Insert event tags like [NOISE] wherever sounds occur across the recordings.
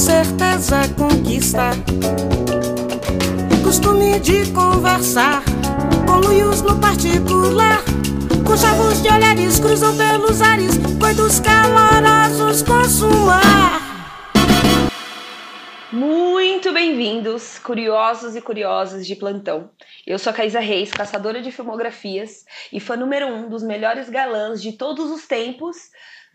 certeza conquista. Costume de conversar com no particular. Com chavos de olhares cruzam pelos ares, coitos calorosos consumar. Muito bem-vindos, curiosos e curiosas de plantão. Eu sou a Caísa Reis, caçadora de filmografias e fã número um dos melhores galãs de todos os tempos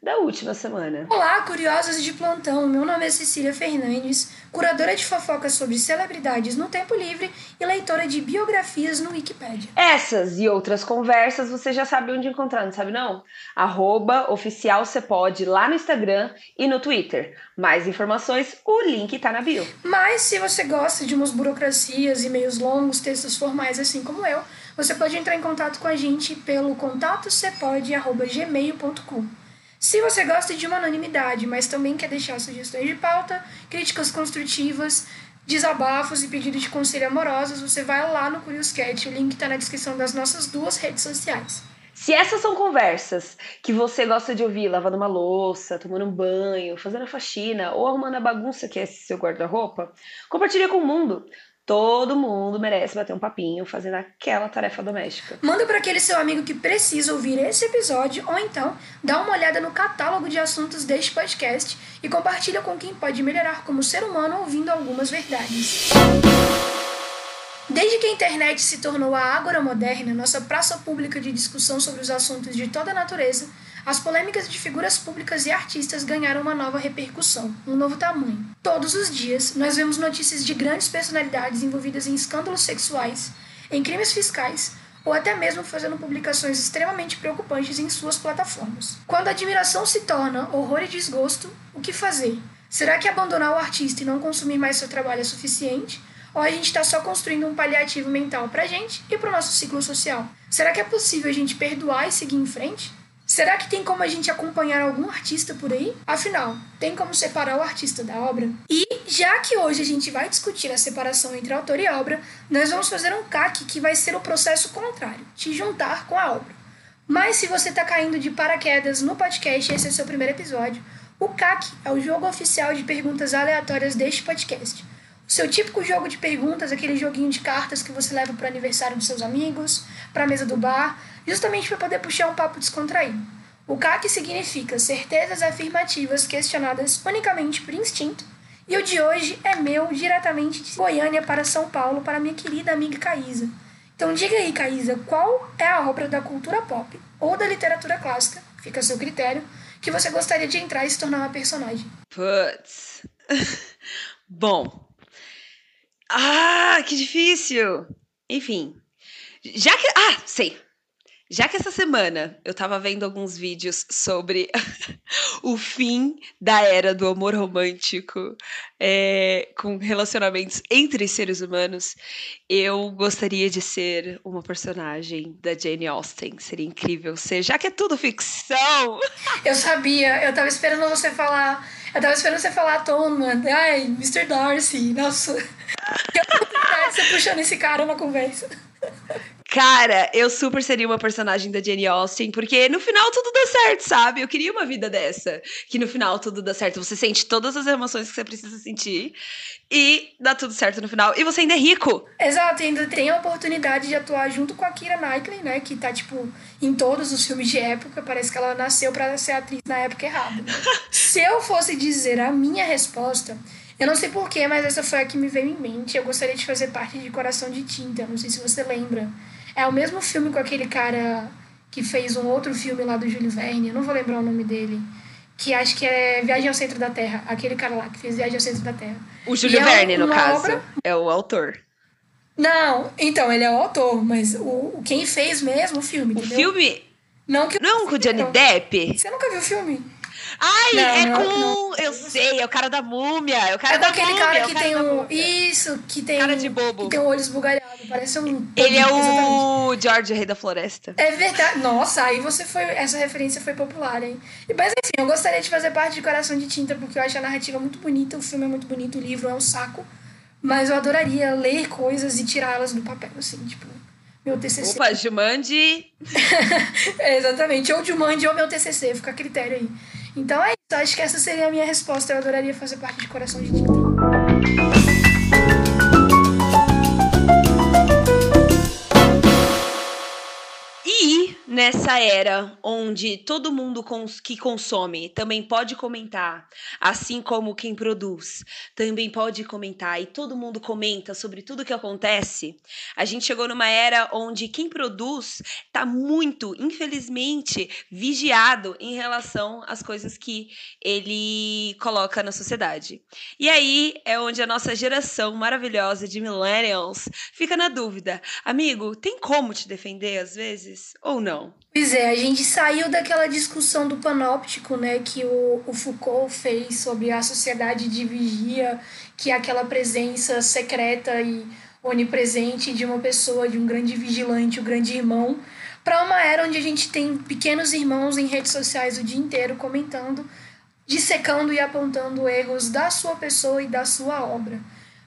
da última semana. Olá, curiosos de plantão. Meu nome é Cecília Fernandes, curadora de fofocas sobre celebridades no tempo livre e leitora de biografias no Wikipedia. Essas e outras conversas você já sabe onde encontrar, não sabe não? Arroba oficial pode lá no Instagram e no Twitter. Mais informações, o link tá na bio. Mas se você gosta de umas burocracias, e-mails longos, textos formais assim como eu, você pode entrar em contato com a gente pelo contato gmail.com. Se você gosta de uma anonimidade, mas também quer deixar sugestões de pauta, críticas construtivas, desabafos e pedidos de conselho amorosos, você vai lá no Curious Cat, o link está na descrição das nossas duas redes sociais. Se essas são conversas que você gosta de ouvir lavando uma louça, tomando um banho, fazendo faxina ou arrumando a bagunça que é esse seu guarda-roupa, compartilha com o mundo. Todo mundo merece bater um papinho fazendo aquela tarefa doméstica. Manda para aquele seu amigo que precisa ouvir esse episódio ou então dá uma olhada no catálogo de assuntos deste podcast e compartilha com quem pode melhorar como ser humano ouvindo algumas verdades. Desde que a internet se tornou a Ágora moderna, nossa praça pública de discussão sobre os assuntos de toda a natureza, as polêmicas de figuras públicas e artistas ganharam uma nova repercussão, um novo tamanho. Todos os dias, nós vemos notícias de grandes personalidades envolvidas em escândalos sexuais, em crimes fiscais ou até mesmo fazendo publicações extremamente preocupantes em suas plataformas. Quando a admiração se torna horror e desgosto, o que fazer? Será que abandonar o artista e não consumir mais seu trabalho é suficiente? Ou a gente está só construindo um paliativo mental para a gente e para o nosso ciclo social? Será que é possível a gente perdoar e seguir em frente? Será que tem como a gente acompanhar algum artista por aí? Afinal, tem como separar o artista da obra? E, já que hoje a gente vai discutir a separação entre autor e obra, nós vamos fazer um CAC que vai ser o processo contrário, te juntar com a obra. Mas se você está caindo de paraquedas no podcast, esse é o seu primeiro episódio, o CAC é o jogo oficial de perguntas aleatórias deste podcast. O seu típico jogo de perguntas, aquele joguinho de cartas que você leva para o aniversário dos seus amigos, para a mesa do bar, justamente para poder puxar um papo descontraído. O CAC significa certezas afirmativas questionadas unicamente por instinto, e o de hoje é meu diretamente de Goiânia para São Paulo para minha querida amiga Caísa. Então diga aí, Caísa, qual é a obra da cultura pop ou da literatura clássica, fica a seu critério, que você gostaria de entrar e se tornar uma personagem? Putz. [LAUGHS] Bom. Ah, que difícil. Enfim. Já que. Ah, sei. Já que essa semana eu tava vendo alguns vídeos sobre [LAUGHS] o fim da era do amor romântico é, com relacionamentos entre seres humanos, eu gostaria de ser uma personagem da Jane Austen. Seria incrível ser, já que é tudo ficção. [LAUGHS] Eu sabia, eu tava esperando você falar. Eu tava esperando você falar Atonement. Ai, Mr. Darcy. Nossa. [LAUGHS] Que oportunidade você puxando esse cara na conversa. Cara, eu super seria uma personagem da Jane Austen, porque no final tudo dá certo, sabe? Eu queria uma vida dessa. Que no final tudo dá certo. Você sente todas as emoções que você precisa sentir e dá tudo certo no final. E você ainda é rico. Exato, ainda tem a oportunidade de atuar junto com a Kira Knightley, né? Que tá, tipo, em todos os filmes de época. Parece que ela nasceu para ser atriz na época errada. [LAUGHS] Se eu fosse dizer a minha resposta. Eu não sei porquê, mas essa foi a que me veio em mente. Eu gostaria de fazer parte de Coração de Tinta. Não sei se você lembra. É o mesmo filme com aquele cara que fez um outro filme lá do Júlio Verne, eu não vou lembrar o nome dele. Que acho que é Viagem ao Centro da Terra. Aquele cara lá que fez Viagem ao Centro da Terra. O Júlio Verne, é no caso. Obra... É o autor. Não, então, ele é o autor, mas o, quem fez mesmo o filme. O entendeu? filme? Não, que não com o Johnny Depp? Você nunca viu o filme? Ai, não, é não, com. Não, eu sei, é o cara da múmia. É o cara é da aquele múmia, cara é que tem um. Isso, que tem. Cara de bobo. Que tem um olho esbugalhado. Parece um. Ele é o exatamente. George, Rei da Floresta. É verdade. Nossa, aí você foi. Essa referência foi popular, hein? Mas enfim, eu gostaria de fazer parte de Coração de Tinta, porque eu acho a narrativa muito bonita, o filme é muito bonito, o livro é um saco. Mas eu adoraria ler coisas e tirá-las do papel, assim, tipo meu TCC. Opa, Jumanji! [LAUGHS] é, exatamente, ou Jumanji ou meu TCC, fica a critério aí. Então é Então, acho que essa seria a minha resposta. Eu adoraria fazer parte de Coração de Tinta. Nessa era onde todo mundo cons que consome também pode comentar, assim como quem produz também pode comentar e todo mundo comenta sobre tudo que acontece, a gente chegou numa era onde quem produz está muito, infelizmente, vigiado em relação às coisas que ele coloca na sociedade. E aí é onde a nossa geração maravilhosa de millennials fica na dúvida: amigo, tem como te defender às vezes ou não? Pois é, a gente saiu daquela discussão do panóptico, né, que o, o Foucault fez sobre a sociedade de vigia, que é aquela presença secreta e onipresente de uma pessoa, de um grande vigilante, o um grande irmão, para uma era onde a gente tem pequenos irmãos em redes sociais o dia inteiro comentando, dissecando e apontando erros da sua pessoa e da sua obra.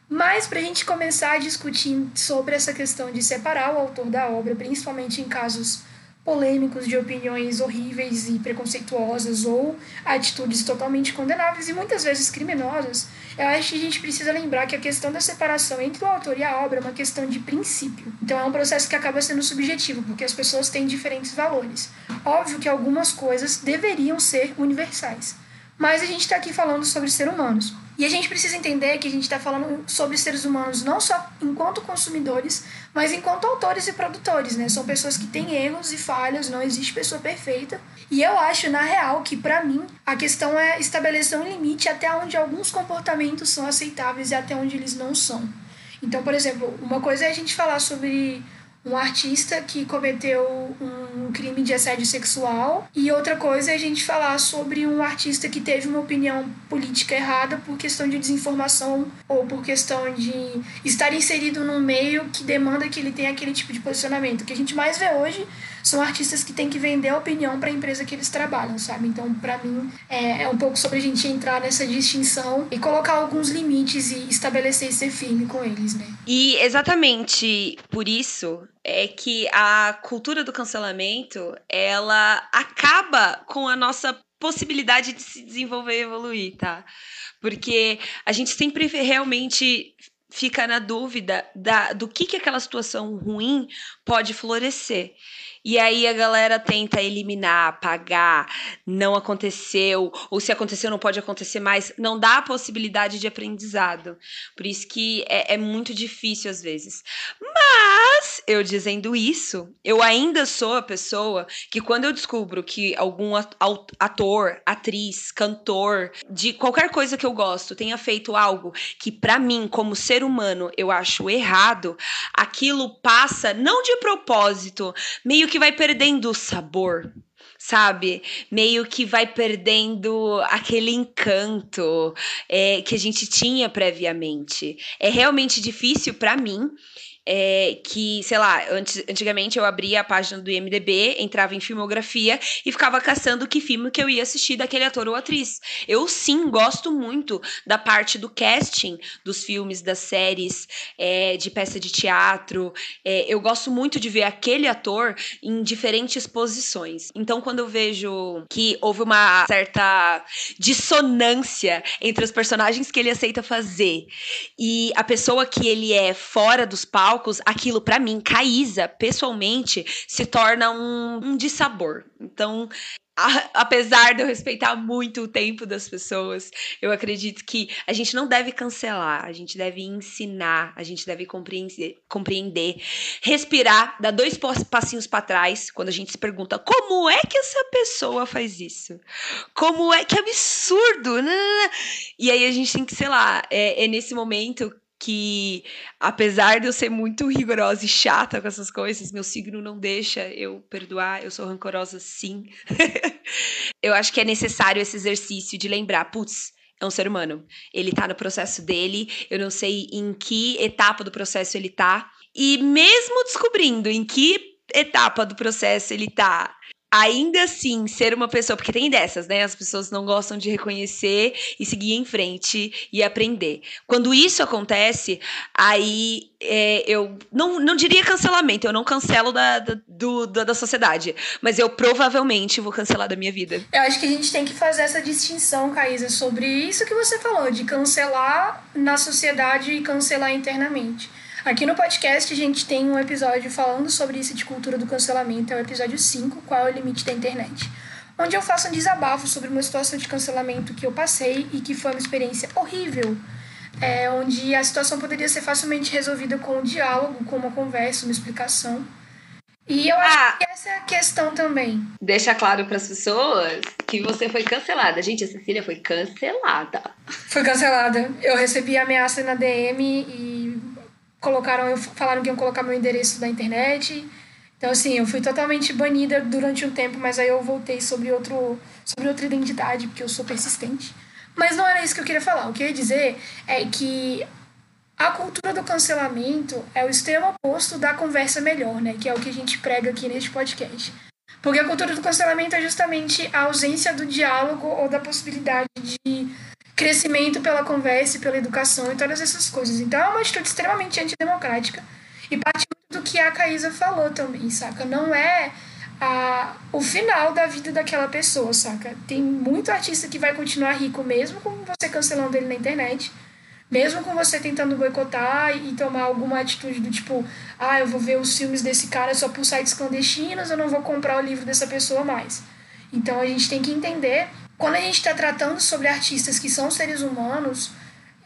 Mas para a gente começar a discutir sobre essa questão de separar o autor da obra, principalmente em casos polêmicos de opiniões horríveis e preconceituosas ou atitudes totalmente condenáveis e muitas vezes criminosas, eu acho que a gente precisa lembrar que a questão da separação entre o autor e a obra é uma questão de princípio. Então é um processo que acaba sendo subjetivo, porque as pessoas têm diferentes valores. Óbvio que algumas coisas deveriam ser universais, mas a gente está aqui falando sobre seres humanos. E a gente precisa entender que a gente está falando sobre seres humanos não só enquanto consumidores, mas enquanto autores e produtores, né? São pessoas que têm erros e falhas, não existe pessoa perfeita. E eu acho, na real, que para mim a questão é estabelecer um limite até onde alguns comportamentos são aceitáveis e até onde eles não são. Então, por exemplo, uma coisa é a gente falar sobre um artista que cometeu um crime de assédio sexual e outra coisa é a gente falar sobre um artista que teve uma opinião política errada por questão de desinformação ou por questão de estar inserido num meio que demanda que ele tenha aquele tipo de posicionamento. O que a gente mais vê hoje são artistas que têm que vender a opinião para a empresa que eles trabalham, sabe? Então, para mim, é, é um pouco sobre a gente entrar nessa distinção e colocar alguns limites e estabelecer e ser firme com eles, né? E exatamente por isso é que a cultura do cancelamento, ela acaba com a nossa possibilidade de se desenvolver e evoluir, tá? Porque a gente sempre realmente fica na dúvida da, do que, que aquela situação ruim pode florescer. E aí a galera tenta eliminar, apagar, não aconteceu, ou se aconteceu não pode acontecer mais, não dá a possibilidade de aprendizado. Por isso que é, é muito difícil às vezes. Mas, eu dizendo isso, eu ainda sou a pessoa que quando eu descubro que algum ator, atriz, cantor, de qualquer coisa que eu gosto, tenha feito algo que para mim, como ser humano, eu acho errado, aquilo passa não de propósito, meio que vai perdendo o sabor, sabe? Meio que vai perdendo aquele encanto é, que a gente tinha previamente. É realmente difícil para mim é, que, sei lá, antes, antigamente eu abria a página do IMDB, entrava em filmografia e ficava caçando que filme que eu ia assistir daquele ator ou atriz. Eu sim gosto muito da parte do casting dos filmes, das séries, é, de peça de teatro. É, eu gosto muito de ver aquele ator em diferentes posições. Então, quando eu vejo que houve uma certa dissonância entre os personagens que ele aceita fazer e a pessoa que ele é fora dos palcos, palcos, aquilo para mim, Caísa, pessoalmente, se torna um, um dissabor. Então, a, apesar de eu respeitar muito o tempo das pessoas, eu acredito que a gente não deve cancelar, a gente deve ensinar, a gente deve compreender, compreender respirar, dar dois passinhos para trás quando a gente se pergunta como é que essa pessoa faz isso? Como é que absurdo? E aí a gente tem que, sei lá, é, é nesse momento que, apesar de eu ser muito rigorosa e chata com essas coisas, meu signo não deixa eu perdoar, eu sou rancorosa sim. [LAUGHS] eu acho que é necessário esse exercício de lembrar, putz, é um ser humano. Ele tá no processo dele, eu não sei em que etapa do processo ele tá. E mesmo descobrindo em que etapa do processo ele tá, ainda assim ser uma pessoa, porque tem dessas, né? As pessoas não gostam de reconhecer e seguir em frente e aprender. Quando isso acontece, aí é, eu não, não diria cancelamento, eu não cancelo da, da, do, da, da sociedade, mas eu provavelmente vou cancelar da minha vida. Eu acho que a gente tem que fazer essa distinção, Caísa, sobre isso que você falou, de cancelar na sociedade e cancelar internamente. Aqui no podcast a gente tem um episódio falando sobre isso de cultura do cancelamento, é o episódio 5, qual é o limite da internet. Onde eu faço um desabafo sobre uma situação de cancelamento que eu passei e que foi uma experiência horrível. É, onde a situação poderia ser facilmente resolvida com um diálogo, com uma conversa, uma explicação. E eu acho ah, que essa é a questão também. Deixa claro para as pessoas que você foi cancelada. Gente, a Cecília foi cancelada. Foi cancelada. Eu recebi ameaça na DM e colocaram, falaram que iam colocar meu endereço da internet. Então, assim, eu fui totalmente banida durante um tempo, mas aí eu voltei sobre, outro, sobre outra identidade, porque eu sou persistente. Mas não era isso que eu queria falar. O que eu ia dizer é que a cultura do cancelamento é o extremo oposto da conversa melhor, né? Que é o que a gente prega aqui neste podcast. Porque a cultura do cancelamento é justamente a ausência do diálogo ou da possibilidade de crescimento pela conversa pela educação e todas essas coisas. Então é uma atitude extremamente antidemocrática e parte do que a Caísa falou também, saca? Não é a, o final da vida daquela pessoa, saca? Tem muito artista que vai continuar rico mesmo com você cancelando ele na internet, mesmo com você tentando boicotar e tomar alguma atitude do tipo, ah, eu vou ver os filmes desse cara só por sites clandestinos, eu não vou comprar o livro dessa pessoa mais. Então a gente tem que entender quando a gente está tratando sobre artistas que são seres humanos,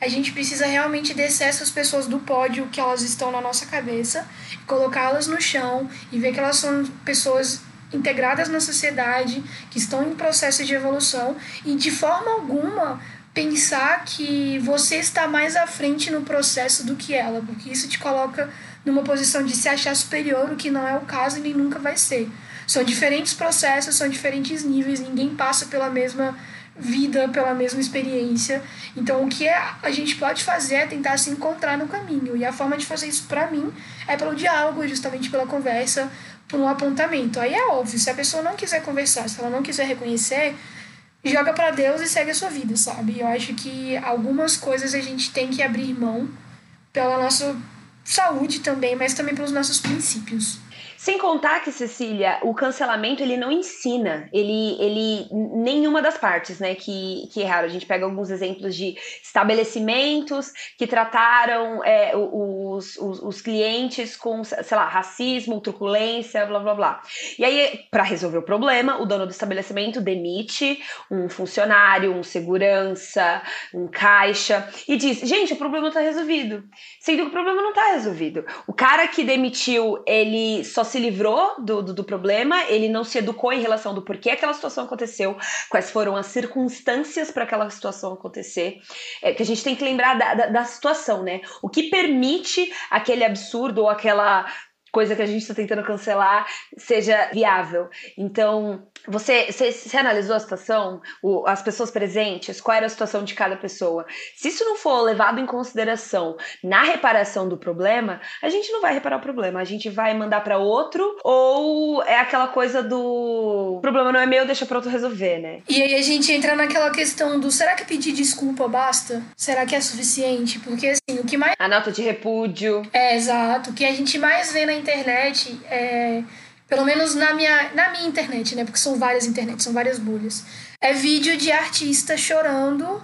a gente precisa realmente descer essas pessoas do pódio que elas estão na nossa cabeça, colocá-las no chão e ver que elas são pessoas integradas na sociedade, que estão em processo de evolução e de forma alguma pensar que você está mais à frente no processo do que ela, porque isso te coloca numa posição de se achar superior, o que não é o caso e nem nunca vai ser. São diferentes processos, são diferentes níveis, ninguém passa pela mesma vida, pela mesma experiência. Então, o que é, a gente pode fazer é tentar se encontrar no caminho. E a forma de fazer isso, para mim, é pelo diálogo, justamente pela conversa, por um apontamento. Aí é óbvio, se a pessoa não quiser conversar, se ela não quiser reconhecer, joga para Deus e segue a sua vida, sabe? Eu acho que algumas coisas a gente tem que abrir mão pela nossa saúde também, mas também pelos nossos princípios. Sem contar que, Cecília, o cancelamento ele não ensina, ele, ele nenhuma das partes, né, que, que erraram. A gente pega alguns exemplos de estabelecimentos que trataram é, os, os, os, clientes com, sei lá, racismo, truculência, blá blá blá. E aí, para resolver o problema, o dono do estabelecimento demite um funcionário, um segurança, um caixa e diz: gente, o problema está resolvido. Sendo que o problema não está resolvido. O cara que demitiu, ele só se livrou do, do, do, problema, ele não se educou em relação do porquê aquela situação aconteceu, quais foram as circunstâncias para aquela situação acontecer. É, que a gente tem que lembrar da, da, da situação, né? O que permite aquele absurdo ou aquela coisa que a gente está tentando cancelar seja viável. Então, você, você, você analisou a situação, o, as pessoas presentes, qual era a situação de cada pessoa? Se isso não for levado em consideração na reparação do problema, a gente não vai reparar o problema, a gente vai mandar para outro ou é aquela coisa do problema não é meu, deixa para outro resolver, né? E aí a gente entra naquela questão do será que pedir desculpa basta? Será que é suficiente? Porque assim, o que mais a nota de repúdio. É, exato, o que a gente mais vê na internet é pelo menos na minha, na minha internet, né? Porque são várias internets, são várias bolhas. É vídeo de artista chorando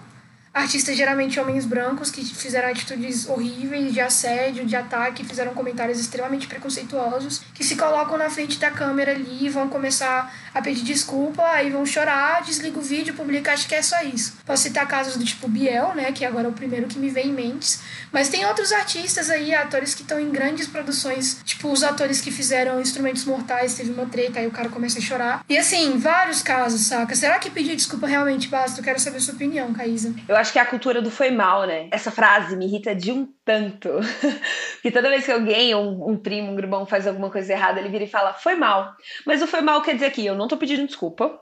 artistas geralmente homens brancos que fizeram atitudes horríveis de assédio, de ataque, fizeram comentários extremamente preconceituosos, que se colocam na frente da câmera ali e vão começar a pedir desculpa, aí vão chorar, desliga o vídeo, publica, acho que é só isso. Posso citar casos do tipo Biel, né, que agora é o primeiro que me vem em mente, mas tem outros artistas aí, atores que estão em grandes produções, tipo os atores que fizeram Instrumentos Mortais, teve uma treta, aí o cara começa a chorar. E assim, vários casos, saca? Será que pedir desculpa realmente basta? Eu quero saber a sua opinião, Caísa. Eu acho que é a cultura do foi mal, né? Essa frase me irrita de um tanto. [LAUGHS] que toda vez que alguém, um, um primo, um grubão faz alguma coisa errada, ele vira e fala, foi mal. Mas o foi mal quer dizer que eu não tô pedindo desculpa,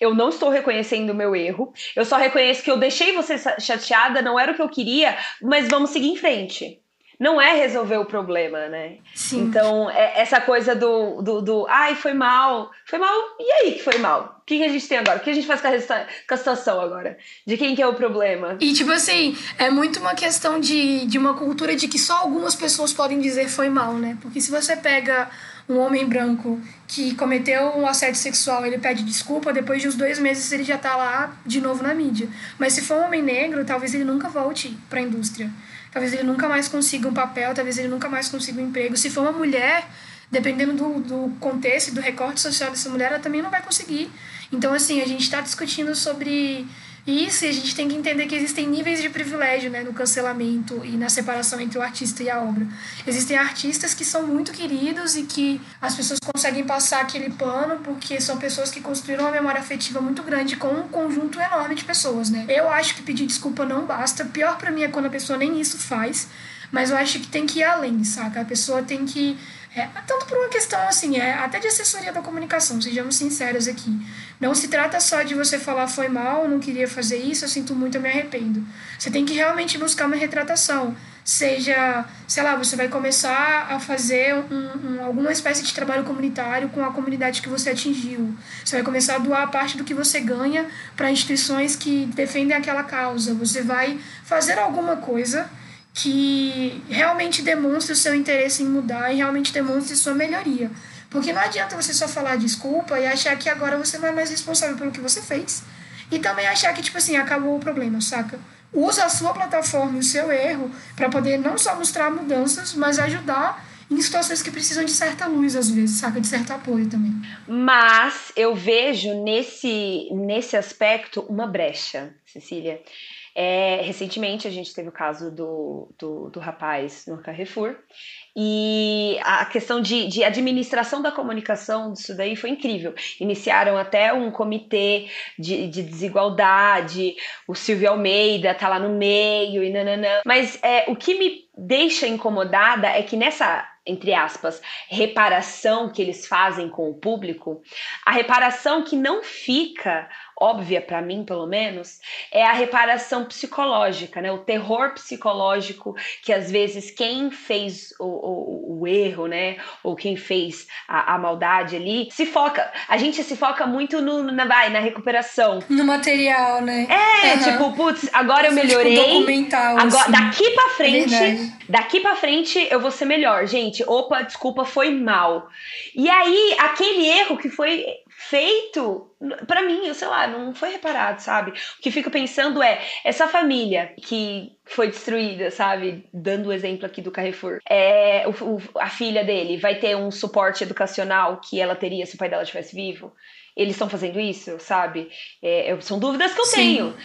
eu não estou reconhecendo o meu erro, eu só reconheço que eu deixei você chateada, não era o que eu queria, mas vamos seguir em frente. Não é resolver o problema, né? Sim. Então, é essa coisa do, do, do, ai, foi mal, foi mal, e aí que foi mal? O que, que a gente tem agora? O que a gente faz com a, com a situação agora? De quem que é o problema? E, tipo assim, é muito uma questão de, de uma cultura de que só algumas pessoas podem dizer foi mal, né? Porque se você pega um homem branco que cometeu um assédio sexual, ele pede desculpa, depois de uns dois meses ele já tá lá de novo na mídia. Mas se for um homem negro, talvez ele nunca volte para a indústria. Talvez ele nunca mais consiga um papel, talvez ele nunca mais consiga um emprego. Se for uma mulher, dependendo do, do contexto do recorte social dessa mulher, ela também não vai conseguir. Então, assim, a gente está discutindo sobre isso, e a gente tem que entender que existem níveis de privilégio né, no cancelamento e na separação entre o artista e a obra. Existem artistas que são muito queridos e que as pessoas conseguem passar aquele pano porque são pessoas que construíram uma memória afetiva muito grande com um conjunto enorme de pessoas. Né? Eu acho que pedir desculpa não basta. Pior para mim é quando a pessoa nem isso faz, mas eu acho que tem que ir além, saca? A pessoa tem que é, tanto por uma questão assim, é, até de assessoria da comunicação, sejamos sinceros aqui. Não se trata só de você falar foi mal, não queria fazer isso, eu sinto muito, eu me arrependo. Você tem que realmente buscar uma retratação. Seja, sei lá, você vai começar a fazer um, um, alguma espécie de trabalho comunitário com a comunidade que você atingiu. Você vai começar a doar parte do que você ganha para instituições que defendem aquela causa. Você vai fazer alguma coisa que realmente demonstre o seu interesse em mudar e realmente demonstre sua melhoria. Porque não adianta você só falar desculpa e achar que agora você não é mais responsável pelo que você fez. E também achar que, tipo assim, acabou o problema, saca? Usa a sua plataforma e o seu erro para poder não só mostrar mudanças, mas ajudar em situações que precisam de certa luz, às vezes, saca? De certo apoio também. Mas eu vejo nesse, nesse aspecto uma brecha, Cecília. É, recentemente a gente teve o caso do, do, do rapaz no Carrefour e a questão de, de, administração da comunicação disso daí foi incrível. Iniciaram até um comitê de, de desigualdade, o Silvio Almeida tá lá no meio e nananã. Mas é, o que me deixa incomodada é que nessa entre aspas, reparação que eles fazem com o público, a reparação que não fica óbvia para mim, pelo menos, é a reparação psicológica, né? O terror psicológico que às vezes quem fez o, o, o erro, né? Ou quem fez a, a, maldade ali, se foca. A gente se foca muito no, na, vai, na recuperação. No material, né? É, uhum. tipo, putz, agora eu tipo, melhorei. Tipo, documental, agora, assim. Daqui pra frente, é daqui pra frente eu vou ser melhor. Gente, opa, desculpa, foi mal. E aí, aquele erro que foi feito, para mim, sei lá, não foi reparado, sabe? O que fico pensando é essa família que foi destruída, sabe? Dando o exemplo aqui do Carrefour. É, o, o, a filha dele vai ter um suporte educacional que ela teria se o pai dela estivesse vivo. Eles estão fazendo isso, sabe? É, são dúvidas que eu Sim. tenho.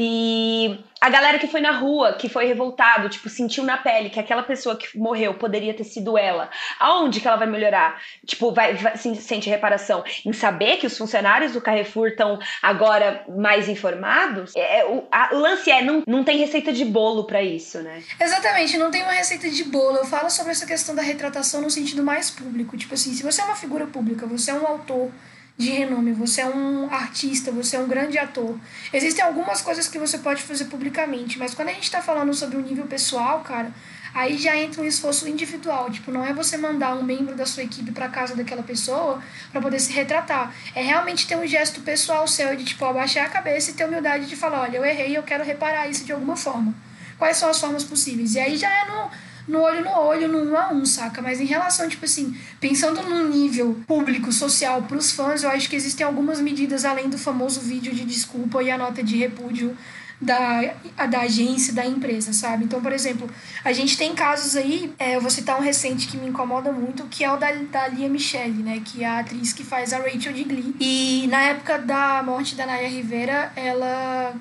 E a galera que foi na rua, que foi revoltado, tipo, sentiu na pele que aquela pessoa que morreu poderia ter sido ela. Aonde que ela vai melhorar? Tipo, vai, vai sente reparação em saber que os funcionários do Carrefour estão agora mais informados? É, é, o, a, o lance é, não, não tem receita de bolo para isso, né? Exatamente, não tem uma receita de bolo. Eu falo sobre essa questão da retratação no sentido mais público. Tipo assim, se você é uma figura pública, você é um autor de renome, você é um artista, você é um grande ator. Existem algumas coisas que você pode fazer publicamente, mas quando a gente está falando sobre o um nível pessoal, cara, aí já entra um esforço individual. Tipo, não é você mandar um membro da sua equipe para casa daquela pessoa para poder se retratar. É realmente ter um gesto pessoal seu de, tipo, abaixar a cabeça e ter humildade de falar: olha, eu errei, eu quero reparar isso de alguma forma. Quais são as formas possíveis? E aí já é no no olho no olho, no um a um, saca? Mas em relação, tipo assim, pensando num nível público, social, pros fãs, eu acho que existem algumas medidas além do famoso vídeo de desculpa e a nota de repúdio da, da agência, da empresa, sabe? Então, por exemplo, a gente tem casos aí, é, eu vou citar um recente que me incomoda muito, que é o da, da Lia Michele, né? Que é a atriz que faz a Rachel de Glee. E na época da morte da Naya Rivera, ela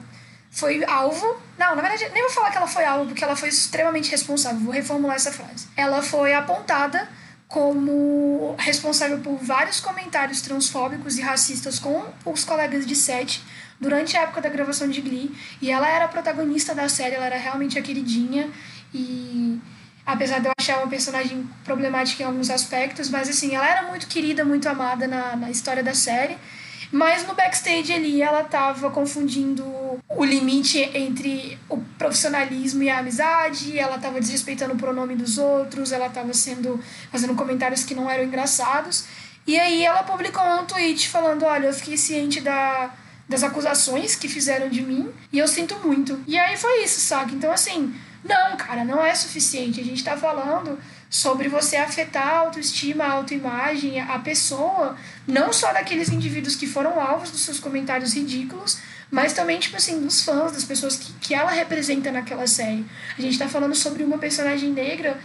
foi alvo. Não, na verdade, nem vou falar que ela foi alvo, porque ela foi extremamente responsável. Vou reformular essa frase. Ela foi apontada como responsável por vários comentários transfóbicos e racistas com os colegas de set durante a época da gravação de Glee. E ela era a protagonista da série, ela era realmente a queridinha. E apesar de eu achar uma personagem problemática em alguns aspectos, mas assim, ela era muito querida, muito amada na, na história da série. Mas no backstage ali ela tava confundindo o limite entre o profissionalismo e a amizade, ela estava desrespeitando o pronome dos outros, ela estava sendo fazendo comentários que não eram engraçados. E aí ela publicou um tweet falando, olha, eu fiquei ciente da das acusações que fizeram de mim e eu sinto muito. E aí foi isso, saca? Então assim, não, cara, não é suficiente. A gente tá falando sobre você afetar a autoestima, a autoimagem, a pessoa, não só daqueles indivíduos que foram alvos dos seus comentários ridículos, mas também, tipo assim, dos fãs, das pessoas que, que ela representa naquela série. A gente tá falando sobre uma personagem negra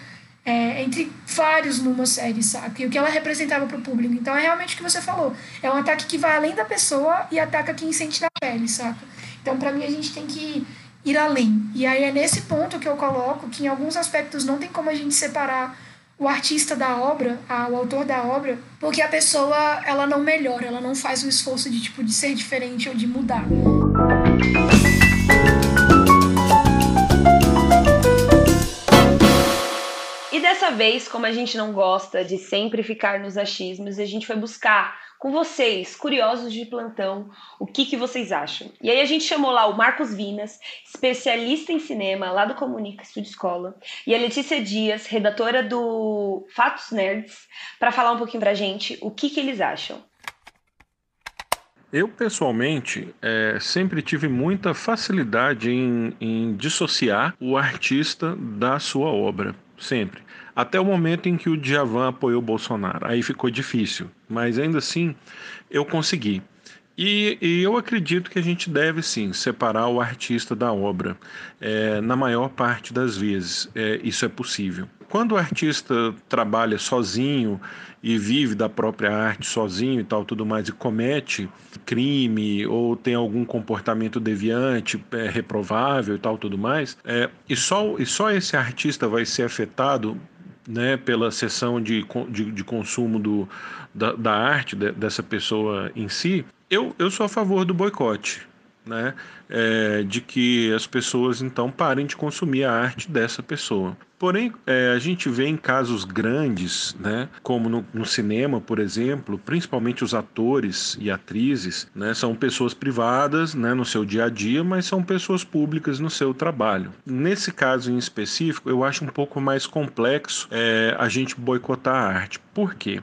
é, entre vários numa série, saca? E o que ela representava pro público. Então é realmente o que você falou. É um ataque que vai além da pessoa e ataca quem sente na pele, saca? Então, para mim, a gente tem que ir além. E aí é nesse ponto que eu coloco que em alguns aspectos não tem como a gente separar o artista da obra, a, o autor da obra, porque a pessoa ela não melhora, ela não faz o esforço de tipo de ser diferente ou de mudar. E dessa vez, como a gente não gosta de sempre ficar nos achismos, a gente foi buscar com vocês, curiosos de plantão, o que, que vocês acham. E aí a gente chamou lá o Marcos Vinas, especialista em cinema lá do Comunica Estúdio Escola, e a Letícia Dias, redatora do Fatos Nerds, para falar um pouquinho pra gente o que, que eles acham. Eu, pessoalmente, é, sempre tive muita facilidade em, em dissociar o artista da sua obra. Sempre até o momento em que o Djavan apoiou Bolsonaro. Aí ficou difícil, mas ainda assim eu consegui. E, e, eu acredito que a gente deve sim separar o artista da obra, é, na maior parte das vezes. É, isso é possível. Quando o artista trabalha sozinho e vive da própria arte sozinho e tal, tudo mais, e comete crime ou tem algum comportamento deviante, é, reprovável e tal, tudo mais, é, e, só, e só esse artista vai ser afetado né, pela sessão de, de, de consumo do, da, da arte de, dessa pessoa em si, eu, eu sou a favor do boicote. Né, é, de que as pessoas então parem de consumir a arte dessa pessoa. Porém, é, a gente vê em casos grandes, né, como no, no, cinema, por exemplo, principalmente os atores e atrizes, né, são pessoas privadas né, no seu dia a dia, mas são pessoas públicas no seu trabalho. Nesse caso em específico, eu acho um pouco mais complexo é, a gente boicotar a arte. Por quê?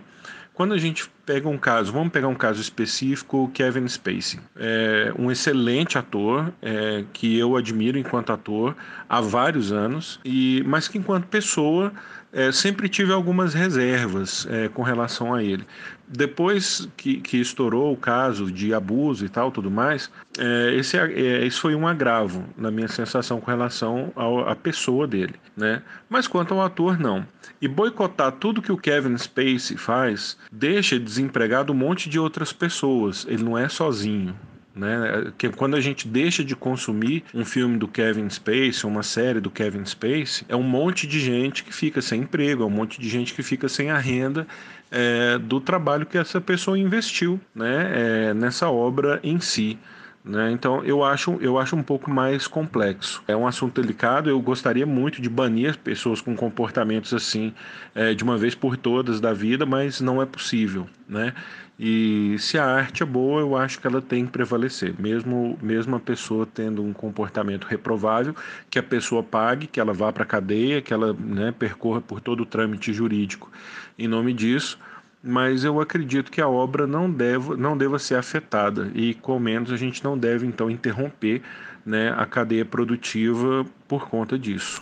Quando a gente pega um caso, vamos pegar um caso específico, Kevin Spacey, é um excelente ator é, que eu admiro enquanto ator há vários anos, e mas que enquanto pessoa é, sempre tive algumas reservas é, com relação a ele. Depois que, que estourou o caso de abuso e tal, tudo mais, é, esse, é, isso foi um agravo na minha sensação com relação à pessoa dele, né? Mas quanto ao ator, não. E boicotar tudo que o Kevin Spacey faz deixa desempregado um monte de outras pessoas. Ele não é sozinho, né? Que quando a gente deixa de consumir um filme do Kevin Spacey, uma série do Kevin Spacey, é um monte de gente que fica sem emprego, é um monte de gente que fica sem a renda é, do trabalho que essa pessoa investiu, né? É, nessa obra em si. Né? Então eu acho, eu acho um pouco mais complexo. É um assunto delicado. Eu gostaria muito de banir as pessoas com comportamentos assim é, de uma vez por todas da vida, mas não é possível. Né? E se a arte é boa, eu acho que ela tem que prevalecer, mesmo, mesmo a pessoa tendo um comportamento reprovável, que a pessoa pague, que ela vá para a cadeia, que ela né, percorra por todo o trâmite jurídico em nome disso, mas eu acredito que a obra não deva, não deva ser afetada. E, com menos, a gente não deve então interromper né, a cadeia produtiva por conta disso.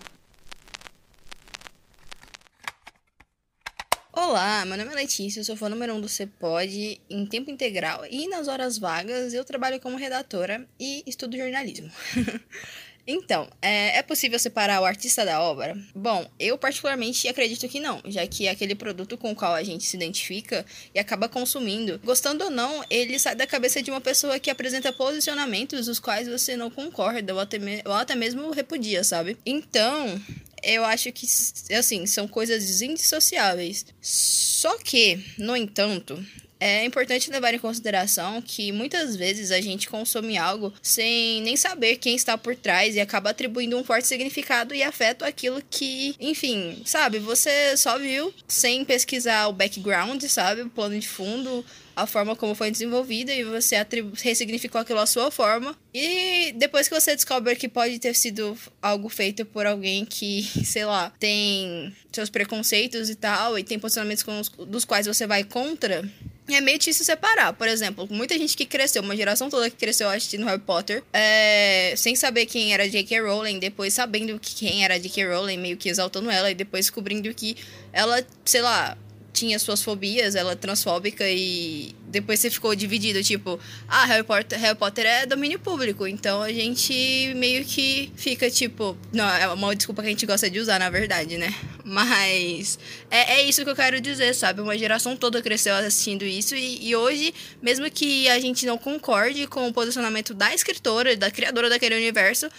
Olá, meu nome é Letícia, eu sou fã número 1 um do CEPOD em tempo integral e nas horas vagas eu trabalho como redatora e estudo jornalismo. [LAUGHS] então, é, é, possível separar o artista da obra? Bom, eu particularmente acredito que não, já que é aquele produto com o qual a gente se identifica e acaba consumindo, gostando ou não, ele sai da cabeça de uma pessoa que apresenta posicionamentos os quais você não concorda ou até, ou até mesmo repudia, sabe? Então, eu acho que, assim, são coisas indissociáveis. Só que, no entanto, é importante levar em consideração que muitas vezes a gente consome algo sem nem saber quem está por trás e acaba atribuindo um forte significado e afeto àquilo que, enfim, sabe, você só viu sem pesquisar o background, sabe, o plano de fundo, a forma como foi desenvolvida e você ressignificou aquilo à sua forma. E depois que você descobre que pode ter sido algo feito por alguém que, [LAUGHS] sei lá, tem seus preconceitos e tal, e tem posicionamentos os, dos quais você vai contra, é meio difícil separar. Por exemplo, muita gente que cresceu, uma geração toda que cresceu assistindo Harry Potter, é, sem saber quem era J.K. Rowling, depois sabendo quem era J.K. Rowling, meio que exaltando ela, e depois descobrindo que ela, sei lá, tinha suas fobias, ela é transfóbica e depois você ficou dividido, tipo, ah, Harry Potter, Harry Potter é domínio público, então a gente meio que fica tipo, não, é uma desculpa que a gente gosta de usar, na verdade, né? Mas é, é isso que eu quero dizer, sabe? Uma geração toda cresceu assistindo isso e, e hoje, mesmo que a gente não concorde com o posicionamento da escritora, da criadora daquele universo,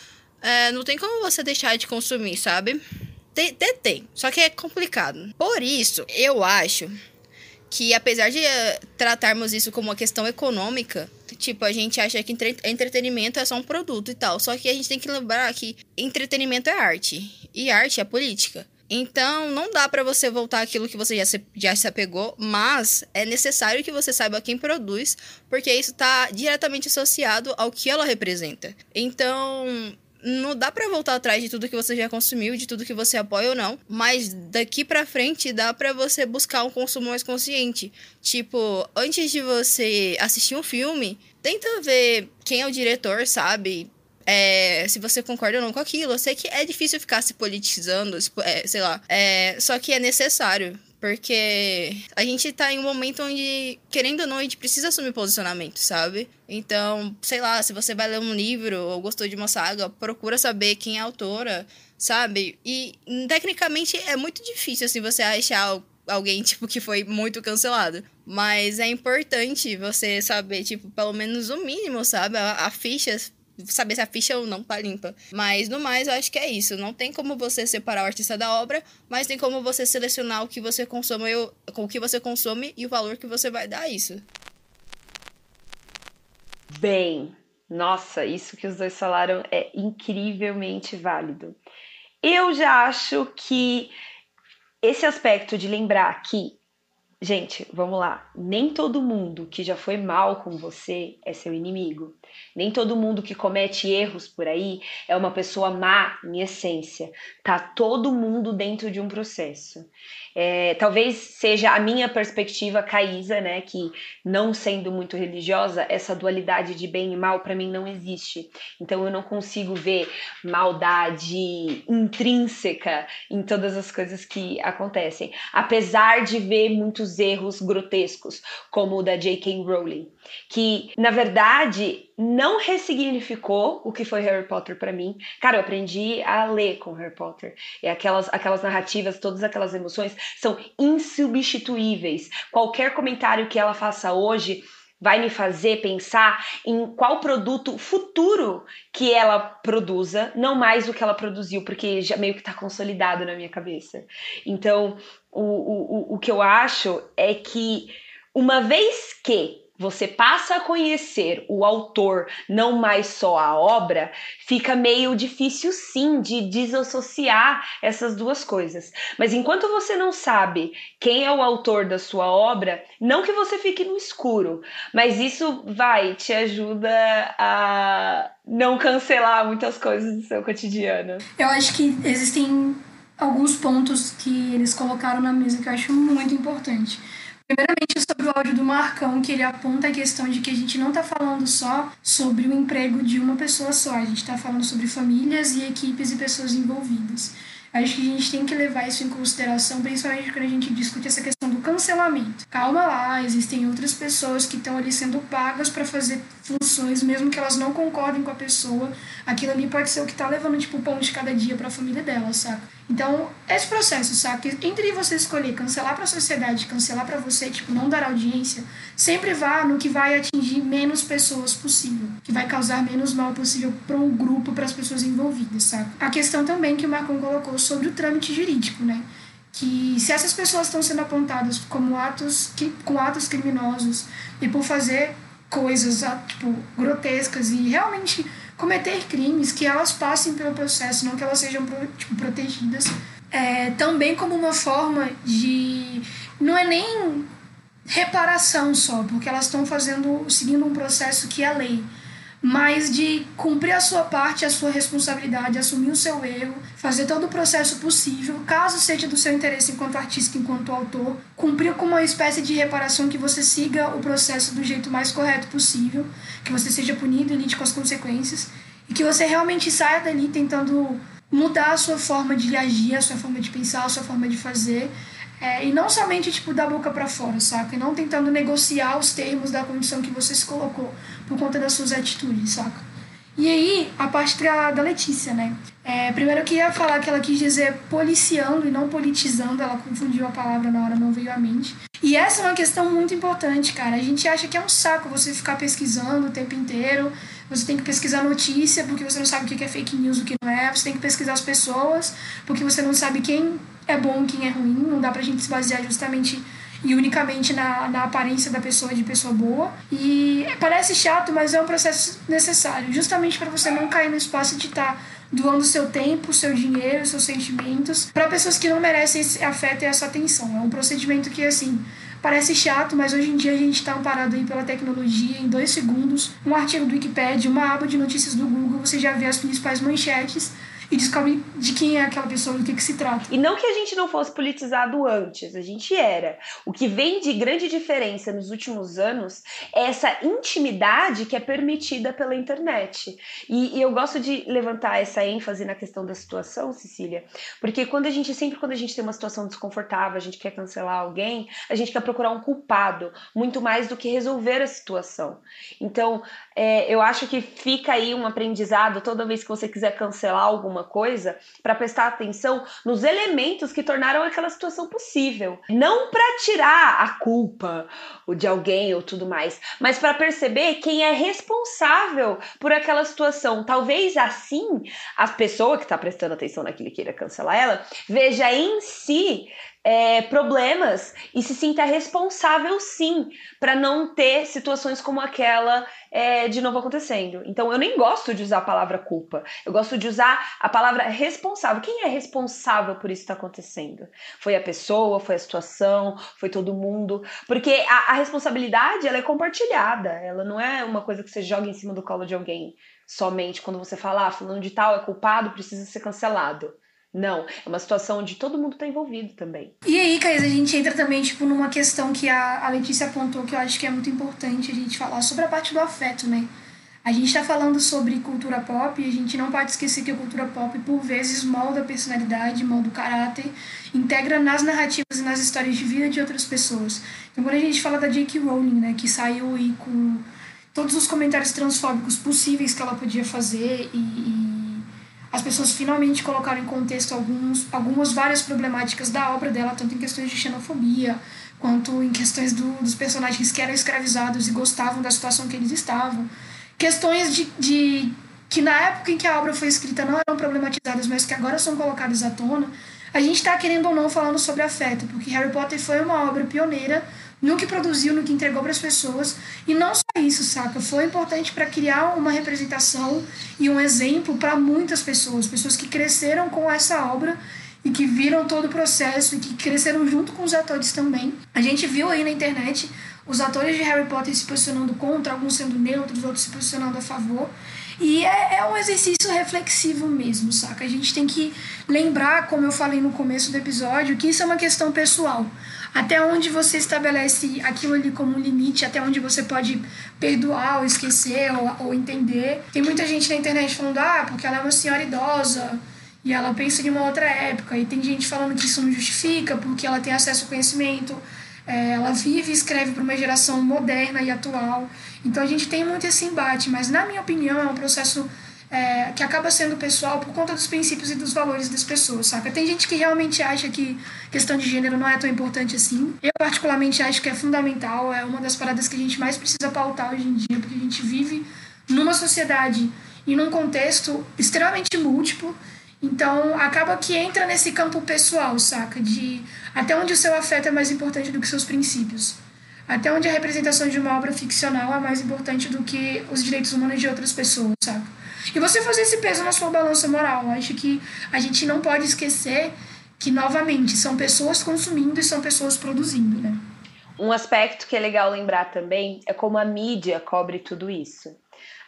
é, não tem como você deixar de consumir, sabe? Tem, tem, tem, só que é complicado. Por isso, eu acho que apesar de uh, tratarmos isso como uma questão econômica, tipo, a gente acha que entre entretenimento é só um produto e tal. Só que a gente tem que lembrar que entretenimento é arte e arte é política. Então, não dá para você voltar aquilo que você já se, já se apegou, mas é necessário que você saiba quem produz, porque isso está diretamente associado ao que ela representa. Então, não dá para voltar atrás de tudo que você já consumiu, de tudo que você apoia ou não, mas daqui para frente dá para você buscar um consumo mais consciente. Tipo, antes de você assistir um filme, tenta ver quem é o diretor, sabe? É, se você concorda ou não com aquilo. Eu sei que é difícil ficar se politizando, é, sei lá. É, só que é necessário. Porque a gente tá em um momento onde, querendo ou não, a gente precisa assumir posicionamento, sabe? Então, sei lá, se você vai ler um livro ou gostou de uma saga, procura saber quem é a autora, sabe? E tecnicamente é muito difícil, assim, você achar alguém, [LAUGHS] tipo, que foi muito cancelado. Mas é importante você saber, tipo, pelo menos o mínimo, sabe? A, a ficha saber se a ficha ou não tá limpa. Mas no mais, eu acho que é isso. Não tem como você separar o artista da obra, mas tem como você selecionar o que você consome, com o que você consome e o valor que você vai dar a isso. Bem, nossa, isso que os dois falaram é incrivelmente válido. Eu já acho que esse aspecto de lembrar que Gente, vamos lá. Nem todo mundo que já foi mal com você é seu inimigo. Nem todo mundo que comete erros por aí é uma pessoa má em essência. Tá todo mundo dentro de um processo. É, talvez seja a minha perspectiva caísa, né? Que não sendo muito religiosa, essa dualidade de bem e mal para mim não existe. Então eu não consigo ver maldade intrínseca em todas as coisas que acontecem. Apesar de ver muitos erros grotescos, como o da J.K. Rowling, que na verdade não ressignificou o que foi Harry Potter para mim. Cara, eu aprendi a ler com Harry Potter. E aquelas, aquelas narrativas, todas aquelas emoções são insubstituíveis. Qualquer comentário que ela faça hoje vai me fazer pensar em qual produto futuro que ela produza, não mais o que ela produziu, porque já meio que está consolidado na minha cabeça. Então, o, o, o que eu acho é que uma vez que você passa a conhecer o autor, não mais só a obra, fica meio difícil sim de desassociar essas duas coisas. Mas enquanto você não sabe quem é o autor da sua obra, não que você fique no escuro, mas isso vai te ajuda a não cancelar muitas coisas do seu cotidiano. Eu acho que existem alguns pontos que eles colocaram na mesa que eu acho muito importante. Primeiramente, sobre o áudio do Marcão, que ele aponta a questão de que a gente não está falando só sobre o emprego de uma pessoa só, a gente está falando sobre famílias e equipes e pessoas envolvidas. Acho que a gente tem que levar isso em consideração, principalmente quando a gente discute essa questão do cancelamento. Calma lá, existem outras pessoas que estão ali sendo pagas para fazer funções, mesmo que elas não concordem com a pessoa. Aquilo ali pode ser o que está levando tipo, o pão de cada dia para a família dela, saca? Então, esse processo, sabe? Entre você escolher cancelar para a sociedade, cancelar para você, tipo, não dar audiência, sempre vá no que vai atingir menos pessoas possível, que vai causar menos mal possível para um grupo, para as pessoas envolvidas, sabe? A questão também que o Marcon colocou sobre o trâmite jurídico, né? que se essas pessoas estão sendo apontadas como atos que, com atos criminosos e por fazer coisas ah, tipo grotescas e realmente cometer crimes que elas passem pelo processo não que elas sejam tipo, protegidas. É, também como uma forma de não é nem reparação só porque elas estão fazendo seguindo um processo que é lei mas de cumprir a sua parte, a sua responsabilidade, assumir o seu erro, fazer todo o processo possível, caso seja do seu interesse enquanto artista, enquanto autor, cumprir com uma espécie de reparação que você siga o processo do jeito mais correto possível, que você seja punido e lide com as consequências, e que você realmente saia dali tentando mudar a sua forma de agir, a sua forma de pensar, a sua forma de fazer, é, e não somente, tipo, da boca para fora, saca? E não tentando negociar os termos da condição que você se colocou por conta das suas atitudes, saca? E aí, a parte da, da Letícia, né? É, primeiro eu queria falar que ela quis dizer policiando e não politizando, ela confundiu a palavra na hora, não veio à mente. E essa é uma questão muito importante, cara. A gente acha que é um saco você ficar pesquisando o tempo inteiro, você tem que pesquisar notícia porque você não sabe o que é fake news, o que não é, você tem que pesquisar as pessoas porque você não sabe quem é bom quem é ruim, não dá pra gente se basear justamente e unicamente na, na aparência da pessoa de pessoa boa. E parece chato, mas é um processo necessário, justamente para você não cair no espaço de estar tá doando seu tempo, seu dinheiro, seus sentimentos para pessoas que não merecem esse afeto e essa atenção. É um procedimento que, assim, parece chato, mas hoje em dia a gente está amparado aí pela tecnologia. Em dois segundos, um artigo do Wikipedia, uma aba de notícias do Google, você já vê as principais manchetes e descobre de quem é aquela pessoa, do que, que se trata. E não que a gente não fosse politizado antes, a gente era. O que vem de grande diferença nos últimos anos é essa intimidade que é permitida pela internet. E, e eu gosto de levantar essa ênfase na questão da situação, Cecília, porque quando a gente, sempre quando a gente tem uma situação desconfortável, a gente quer cancelar alguém, a gente quer procurar um culpado, muito mais do que resolver a situação. Então, é, eu acho que fica aí um aprendizado toda vez que você quiser cancelar alguma coisa, para prestar atenção nos elementos que tornaram aquela situação possível. Não para tirar a culpa de alguém ou tudo mais, mas para perceber quem é responsável por aquela situação. Talvez assim a pessoa que está prestando atenção naquilo e queira cancelar ela veja em si é, problemas e se sinta responsável sim para não ter situações como aquela é, de novo acontecendo. Então eu nem gosto de usar a palavra culpa, eu gosto de usar a palavra responsável. Quem é responsável por isso que está acontecendo? Foi a pessoa, foi a situação, foi todo mundo? Porque a, a responsabilidade ela é compartilhada, ela não é uma coisa que você joga em cima do colo de alguém somente quando você fala, ah, fulano de tal é culpado, precisa ser cancelado. Não, é uma situação onde todo mundo está envolvido também. E aí, Caís, a gente entra também tipo, numa questão que a, a Letícia apontou que eu acho que é muito importante a gente falar sobre a parte do afeto, né? A gente está falando sobre cultura pop e a gente não pode esquecer que a cultura pop, por vezes, molda a personalidade, molda o caráter, integra nas narrativas e nas histórias de vida de outras pessoas. Então, quando a gente fala da J.K. Rowling, né, que saiu aí com todos os comentários transfóbicos possíveis que ela podia fazer e, e as pessoas finalmente colocaram em contexto alguns, algumas várias problemáticas da obra dela, tanto em questões de xenofobia, quanto em questões do, dos personagens que eram escravizados e gostavam da situação que eles estavam. Questões de, de que na época em que a obra foi escrita não eram problematizadas, mas que agora são colocadas à tona. A gente está querendo ou não falando sobre afeto, porque Harry Potter foi uma obra pioneira no que produziu, no que entregou para as pessoas. E não só isso, saca? Foi importante para criar uma representação e um exemplo para muitas pessoas, pessoas que cresceram com essa obra e que viram todo o processo e que cresceram junto com os atores também. A gente viu aí na internet os atores de Harry Potter se posicionando contra, alguns sendo neutros, outros se posicionando a favor. E é, é um exercício reflexivo mesmo, saca? A gente tem que lembrar, como eu falei no começo do episódio, que isso é uma questão pessoal. Até onde você estabelece aquilo ali como um limite, até onde você pode perdoar ou esquecer ou, ou entender. Tem muita gente na internet falando, ah, porque ela é uma senhora idosa e ela pensa em uma outra época. E tem gente falando que isso não justifica porque ela tem acesso ao conhecimento, é, ela vive e escreve para uma geração moderna e atual. Então a gente tem muito esse embate, mas na minha opinião é um processo é, que acaba sendo pessoal por conta dos princípios e dos valores das pessoas, saca? Tem gente que realmente acha que questão de gênero não é tão importante assim. Eu, particularmente, acho que é fundamental, é uma das paradas que a gente mais precisa pautar hoje em dia, porque a gente vive numa sociedade e num contexto extremamente múltiplo Então, acaba que entra nesse campo pessoal, saca? De até onde o seu afeto é mais importante do que seus princípios. Até onde a representação de uma obra ficcional é mais importante do que os direitos humanos de outras pessoas, saca? E você fazer esse peso na sua balança moral. Eu acho que a gente não pode esquecer que, novamente, são pessoas consumindo e são pessoas produzindo, né? Um aspecto que é legal lembrar também é como a mídia cobre tudo isso.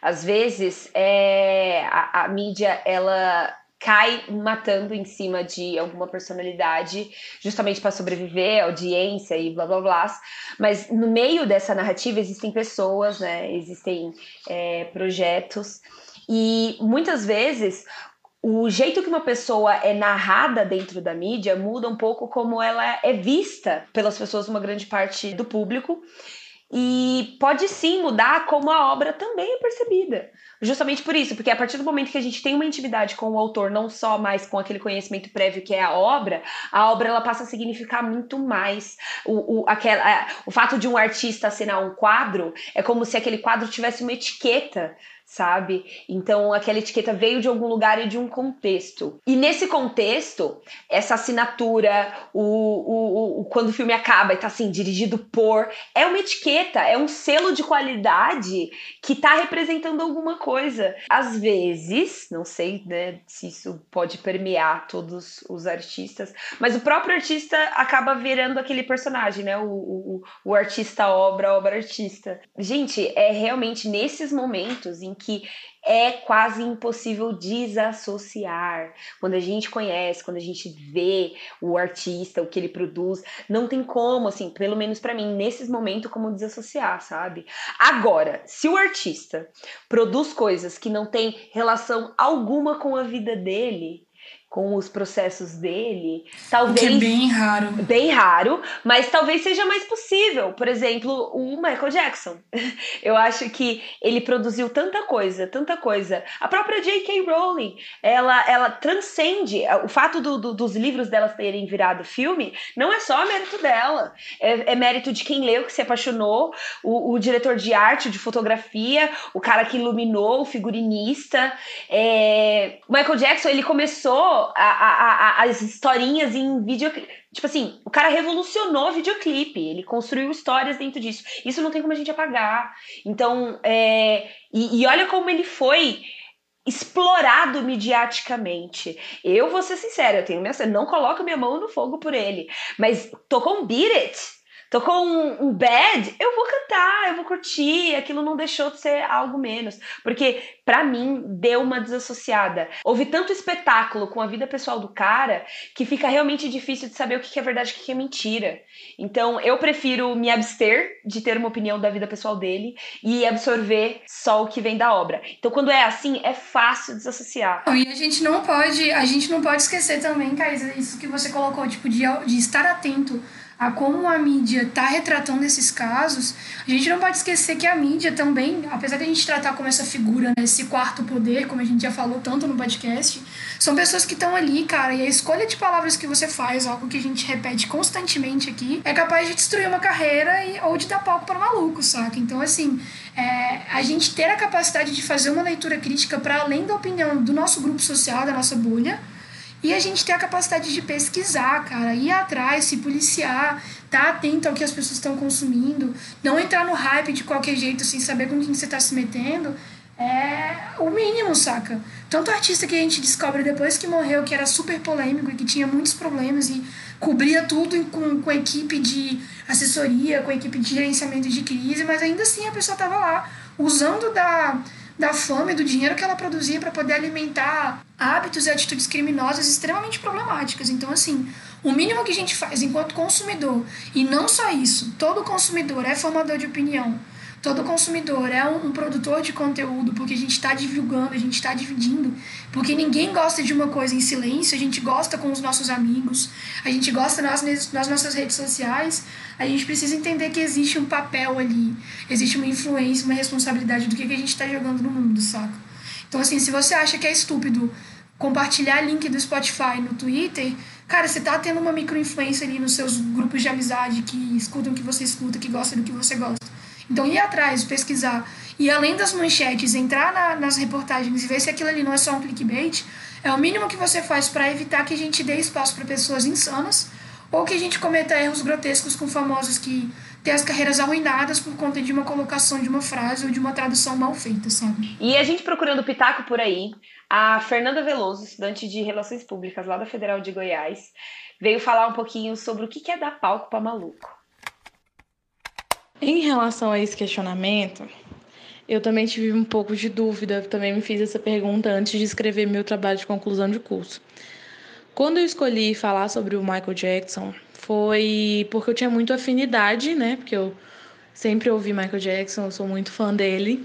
Às vezes, é, a, a mídia, ela cai matando em cima de alguma personalidade, justamente para sobreviver, audiência e blá blá blá. Mas no meio dessa narrativa existem pessoas, né? Existem é, projetos. E muitas vezes o jeito que uma pessoa é narrada dentro da mídia muda um pouco como ela é vista pelas pessoas, uma grande parte do público. E pode sim mudar como a obra também é percebida. Justamente por isso, porque a partir do momento que a gente tem uma intimidade com o autor, não só mais com aquele conhecimento prévio que é a obra, a obra ela passa a significar muito mais. O, o, aquela, o fato de um artista assinar um quadro é como se aquele quadro tivesse uma etiqueta sabe? Então aquela etiqueta veio de algum lugar e de um contexto. E nesse contexto, essa assinatura, o, o, o, quando o filme acaba e tá assim, dirigido por, é uma etiqueta, é um selo de qualidade que tá representando alguma coisa. Às vezes, não sei né, se isso pode permear todos os artistas, mas o próprio artista acaba virando aquele personagem, né? O, o, o artista obra, obra artista. Gente, é realmente nesses momentos em que é quase impossível desassociar. Quando a gente conhece, quando a gente vê o artista, o que ele produz, não tem como, assim, pelo menos para mim, nesses momentos, como desassociar, sabe? Agora, se o artista produz coisas que não têm relação alguma com a vida dele, com os processos dele, talvez que é bem raro. Bem raro, mas talvez seja mais possível. Por exemplo, o Michael Jackson. [LAUGHS] Eu acho que ele produziu tanta coisa, tanta coisa. A própria J.K. Rowling, ela, ela transcende o fato do, do, dos livros delas terem virado filme. Não é só mérito dela, é, é mérito de quem leu, que se apaixonou, o, o, diretor de arte, de fotografia, o cara que iluminou, o figurinista. É... Michael Jackson, ele começou a, a, a, as historinhas em videoclipe. Tipo assim, o cara revolucionou videoclipe, ele construiu histórias dentro disso. Isso não tem como a gente apagar. Então, é, e, e olha como ele foi explorado mediaticamente. Eu vou ser sincera, eu tenho minha, não coloco minha mão no fogo por ele, mas tocou um Beat It Tocou um, um bad, eu vou cantar, eu vou curtir. Aquilo não deixou de ser algo menos. Porque, para mim, deu uma desassociada. Houve tanto espetáculo com a vida pessoal do cara que fica realmente difícil de saber o que é verdade e o que é mentira. Então, eu prefiro me abster de ter uma opinião da vida pessoal dele e absorver só o que vem da obra. Então, quando é assim, é fácil desassociar. E a gente não pode, a gente não pode esquecer também, Caísa, isso que você colocou, tipo, de, de estar atento a como a mídia está retratando esses casos, a gente não pode esquecer que a mídia também, apesar de a gente tratar como essa figura, né, esse quarto poder, como a gente já falou tanto no podcast, são pessoas que estão ali, cara, e a escolha de palavras que você faz, algo que a gente repete constantemente aqui, é capaz de destruir uma carreira e, ou de dar palco para maluco, saca? Então, assim, é, a gente ter a capacidade de fazer uma leitura crítica para além da opinião do nosso grupo social, da nossa bolha, e a gente ter a capacidade de pesquisar, cara, ir atrás, se policiar, tá atento ao que as pessoas estão consumindo, não entrar no hype de qualquer jeito sem saber com quem você tá se metendo, é o mínimo, saca? Tanto artista que a gente descobre depois que morreu, que era super polêmico e que tinha muitos problemas e cobria tudo com, com equipe de assessoria, com equipe de gerenciamento de crise, mas ainda assim a pessoa tava lá usando da da fome, do dinheiro que ela produzia para poder alimentar hábitos e atitudes criminosas extremamente problemáticas. Então, assim, o mínimo que a gente faz enquanto consumidor, e não só isso, todo consumidor é formador de opinião, todo consumidor é um, produtor de conteúdo, porque a gente está divulgando, a gente está dividindo, porque ninguém gosta de uma coisa em silêncio, a gente gosta com os nossos amigos, a gente gosta nas, nas nossas redes sociais, a gente precisa entender que existe um papel ali, existe uma influência, uma responsabilidade do que, que a gente está jogando no mundo, saca? Então, assim, se você acha que é estúpido compartilhar link do Spotify no Twitter, cara, você tá tendo uma microinfluência ali nos seus grupos de amizade que escutam o que você escuta, que gostam do que você gosta. Então, ir atrás, pesquisar, e além das manchetes, entrar na, nas reportagens e ver se aquilo ali não é só um clickbait, É o mínimo que você faz para evitar que a gente dê espaço para pessoas insanas ou que a gente cometa erros grotescos com famosos que têm as carreiras arruinadas por conta de uma colocação de uma frase ou de uma tradução mal feita, sabe? E a gente procurando pitaco por aí, a Fernanda Veloso, estudante de Relações Públicas lá da Federal de Goiás, veio falar um pouquinho sobre o que é dar palco para maluco. Em relação a esse questionamento, eu também tive um pouco de dúvida, também me fiz essa pergunta antes de escrever meu trabalho de conclusão de curso. Quando eu escolhi falar sobre o Michael Jackson, foi porque eu tinha muito afinidade, né? Porque eu sempre ouvi Michael Jackson, eu sou muito fã dele.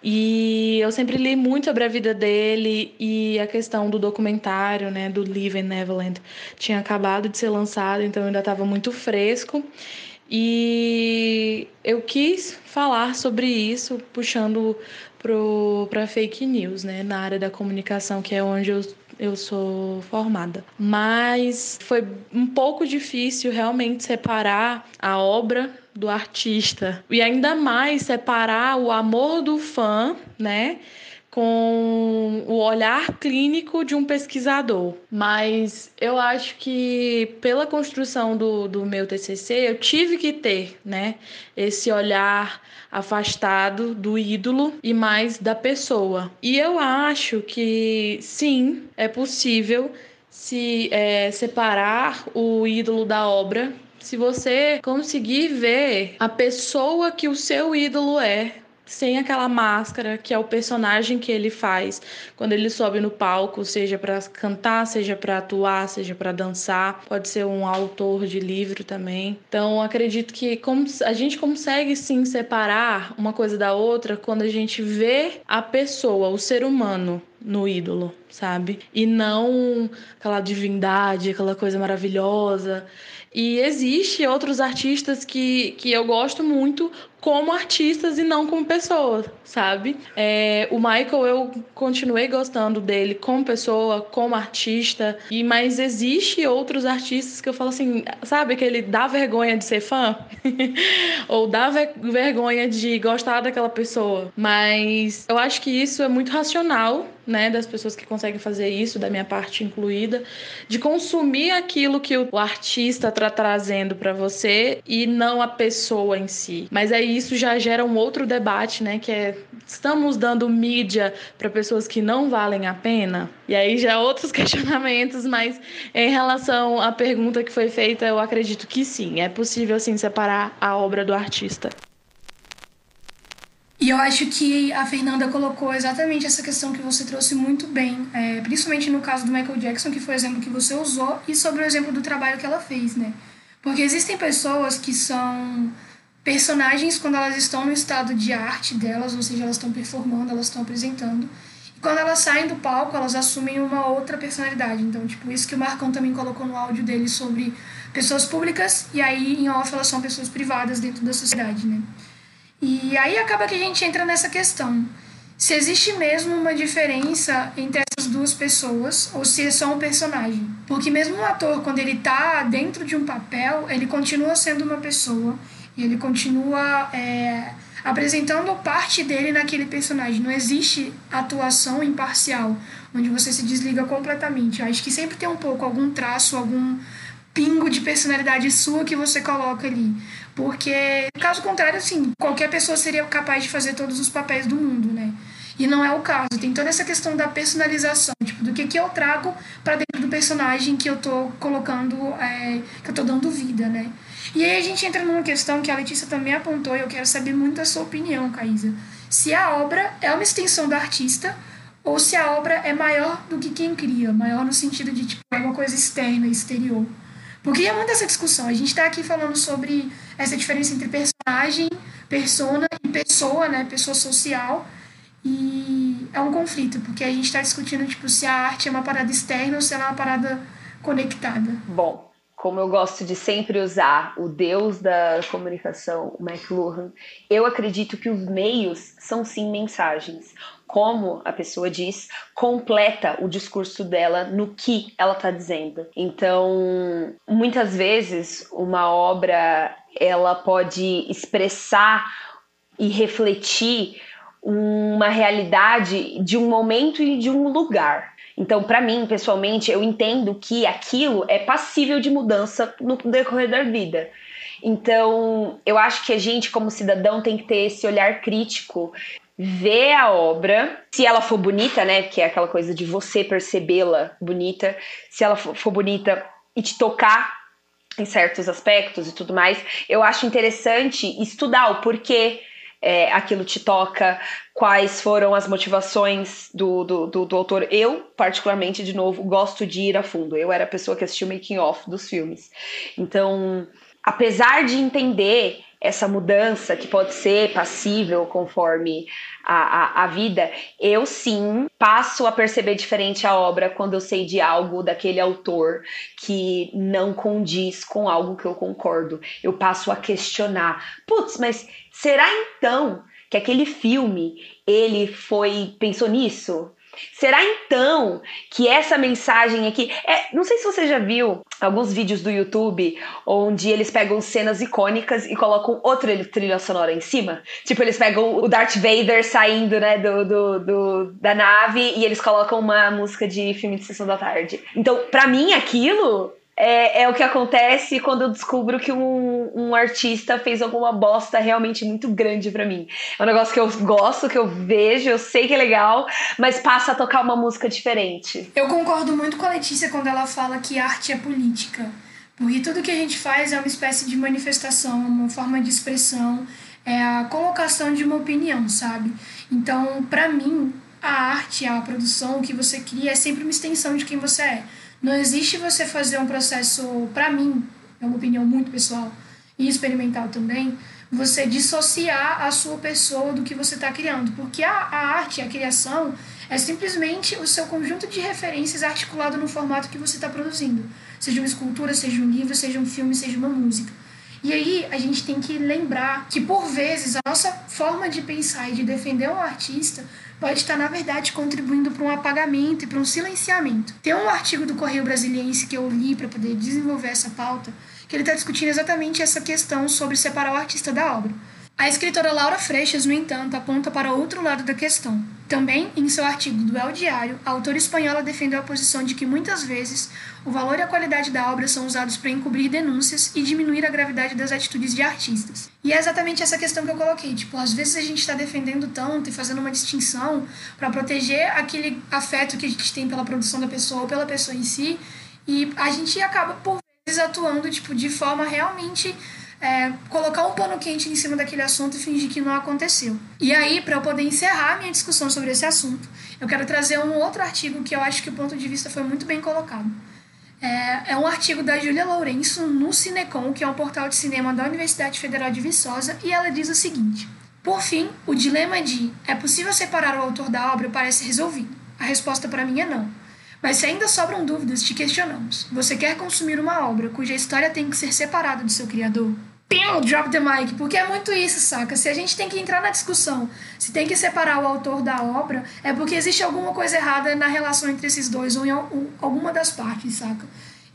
E eu sempre li muito sobre a vida dele e a questão do documentário, né, do Live in Neverland, tinha acabado de ser lançado, então ainda estava muito fresco. E eu quis falar sobre isso, puxando para fake news, né, na área da comunicação, que é onde eu, eu sou formada. Mas foi um pouco difícil realmente separar a obra do artista e ainda mais separar o amor do fã, né? Com o olhar clínico de um pesquisador. Mas eu acho que pela construção do, do meu TCC, eu tive que ter né, esse olhar afastado do ídolo e mais da pessoa. E eu acho que sim, é possível se é, separar o ídolo da obra se você conseguir ver a pessoa que o seu ídolo é, sem aquela máscara que é o personagem que ele faz quando ele sobe no palco, seja para cantar, seja para atuar, seja para dançar, pode ser um autor de livro também. Então, acredito que a gente consegue sim separar uma coisa da outra quando a gente vê a pessoa, o ser humano no ídolo, sabe? E não aquela divindade, aquela coisa maravilhosa. E existe outros artistas que, que eu gosto muito como artistas e não como pessoa, sabe? É, o Michael eu continuei gostando dele como pessoa, como artista, e mas existe outros artistas que eu falo assim, sabe que ele dá vergonha de ser fã [LAUGHS] ou dá ver vergonha de gostar daquela pessoa, mas eu acho que isso é muito racional, né, das pessoas que conseguem fazer isso, da minha parte incluída, de consumir aquilo que o artista está trazendo para você e não a pessoa em si. Mas aí isso já gera um outro debate, né? Que é estamos dando mídia para pessoas que não valem a pena? E aí já outros [LAUGHS] questionamentos, mas em relação à pergunta que foi feita, eu acredito que sim, é possível sim separar a obra do artista. E eu acho que a Fernanda colocou exatamente essa questão que você trouxe muito bem, é, principalmente no caso do Michael Jackson, que foi o exemplo que você usou, e sobre o exemplo do trabalho que ela fez, né? Porque existem pessoas que são personagens quando elas estão no estado de arte delas, ou seja, elas estão performando, elas estão apresentando. E quando elas saem do palco, elas assumem uma outra personalidade. Então, tipo, isso que o Marcão também colocou no áudio dele sobre pessoas públicas, e aí em off elas são pessoas privadas dentro da sociedade, né? E aí acaba que a gente entra nessa questão. Se existe mesmo uma diferença entre essas duas pessoas ou se é só um personagem. Porque mesmo um ator, quando ele tá dentro de um papel, ele continua sendo uma pessoa e ele continua é, apresentando parte dele naquele personagem. Não existe atuação imparcial, onde você se desliga completamente. Eu acho que sempre tem um pouco, algum traço, algum pingo de personalidade sua que você coloca ali. Porque, caso contrário, assim, qualquer pessoa seria capaz de fazer todos os papéis do mundo, né? E não é o caso. Tem toda essa questão da personalização, tipo, do que, que eu trago para dentro do personagem que eu tô colocando, é, que eu tô dando vida, né? E aí a gente entra numa questão que a Letícia também apontou, e eu quero saber muito a sua opinião, Caísa. Se a obra é uma extensão do artista ou se a obra é maior do que quem cria, maior no sentido de tipo, é uma coisa externa, exterior. Porque é muita essa discussão. A gente está aqui falando sobre essa diferença entre personagem, persona e pessoa, né? Pessoa social. E é um conflito, porque a gente está discutindo tipo, se a arte é uma parada externa ou se ela é uma parada conectada. Bom, como eu gosto de sempre usar o deus da comunicação, o McLuhan, eu acredito que os meios são sim mensagens. Como a pessoa diz, completa o discurso dela no que ela está dizendo. Então, muitas vezes, uma obra ela pode expressar e refletir uma realidade de um momento e de um lugar. Então, para mim, pessoalmente, eu entendo que aquilo é passível de mudança no decorrer da vida. Então, eu acho que a gente, como cidadão, tem que ter esse olhar crítico, ver a obra, se ela for bonita, né? Que é aquela coisa de você percebê-la bonita, se ela for bonita e te tocar em certos aspectos e tudo mais, eu acho interessante estudar o porquê é, aquilo te toca, quais foram as motivações do, do, do, do, autor. Eu, particularmente, de novo, gosto de ir a fundo. Eu era a pessoa que assistiu o making off dos filmes. Então, apesar de entender essa mudança que pode ser passível conforme a, a, a, vida, eu sim passo a perceber diferente a obra quando eu sei de algo daquele autor que não condiz com algo que eu concordo. Eu passo a questionar. Putz, mas será então que aquele filme ele foi pensou nisso? Será então que essa mensagem aqui. É, não sei se você já viu alguns vídeos do YouTube onde eles pegam cenas icônicas e colocam outra trilha sonora em cima. Tipo, eles pegam o Darth Vader saindo, né, do, do, do da nave e eles colocam uma música de filme de sessão da tarde. Então, para mim, aquilo é, é, o que acontece quando eu descubro que um, um artista fez alguma bosta realmente muito grande para mim. É um negócio que eu gosto, que eu vejo, eu sei que é legal, mas passa a tocar uma música diferente. Eu concordo muito com a Letícia quando ela fala que arte é política. Porque tudo que a gente faz é uma espécie de manifestação, uma forma de expressão, é a colocação de uma opinião, sabe? Então, para mim, a arte, a produção, o que você cria é sempre uma extensão de quem você é. Não existe você fazer um processo, para mim, é uma opinião muito pessoal e experimental também, você dissociar a sua pessoa do que você está criando. Porque a, a arte, a criação, é simplesmente o seu conjunto de referências articulado no formato que você está produzindo. Seja uma escultura, seja um livro, seja um filme, seja uma música. E aí a gente tem que lembrar que, por vezes, a nossa forma de pensar e de defender um artista pode estar, na verdade, contribuindo para um apagamento e para um silenciamento. Tem um artigo do Correio Brasiliense que eu li para poder desenvolver essa pauta, que ele está discutindo exatamente essa questão sobre separar o artista da obra. A escritora Laura Freixas, no entanto, aponta para outro lado da questão. Também, em seu artigo do El Diário, a autora espanhola defendeu a posição de que muitas vezes o valor e a qualidade da obra são usados para encobrir denúncias e diminuir a gravidade das atitudes de artistas. E é exatamente essa questão que eu coloquei. Tipo, às vezes a gente está defendendo tanto e fazendo uma distinção para proteger aquele afeto que a gente tem pela produção da pessoa ou pela pessoa em si, e a gente acaba, por vezes, atuando tipo, de forma realmente é, colocar um pano quente em cima daquele assunto e fingir que não aconteceu. E aí, para eu poder encerrar minha discussão sobre esse assunto, eu quero trazer um outro artigo que eu acho que o ponto de vista foi muito bem colocado. É, é um artigo da Júlia Lourenço no Cinecom, que é um portal de cinema da Universidade Federal de Viçosa, e ela diz o seguinte: Por fim, o dilema de é possível separar o autor da obra parece resolvido. A resposta para mim é não. Mas se ainda sobram dúvidas, te questionamos. Você quer consumir uma obra cuja história tem que ser separada do seu criador? Pim, drop the mic, porque é muito isso, saca? Se a gente tem que entrar na discussão, se tem que separar o autor da obra, é porque existe alguma coisa errada na relação entre esses dois, ou em alguma das partes, saca?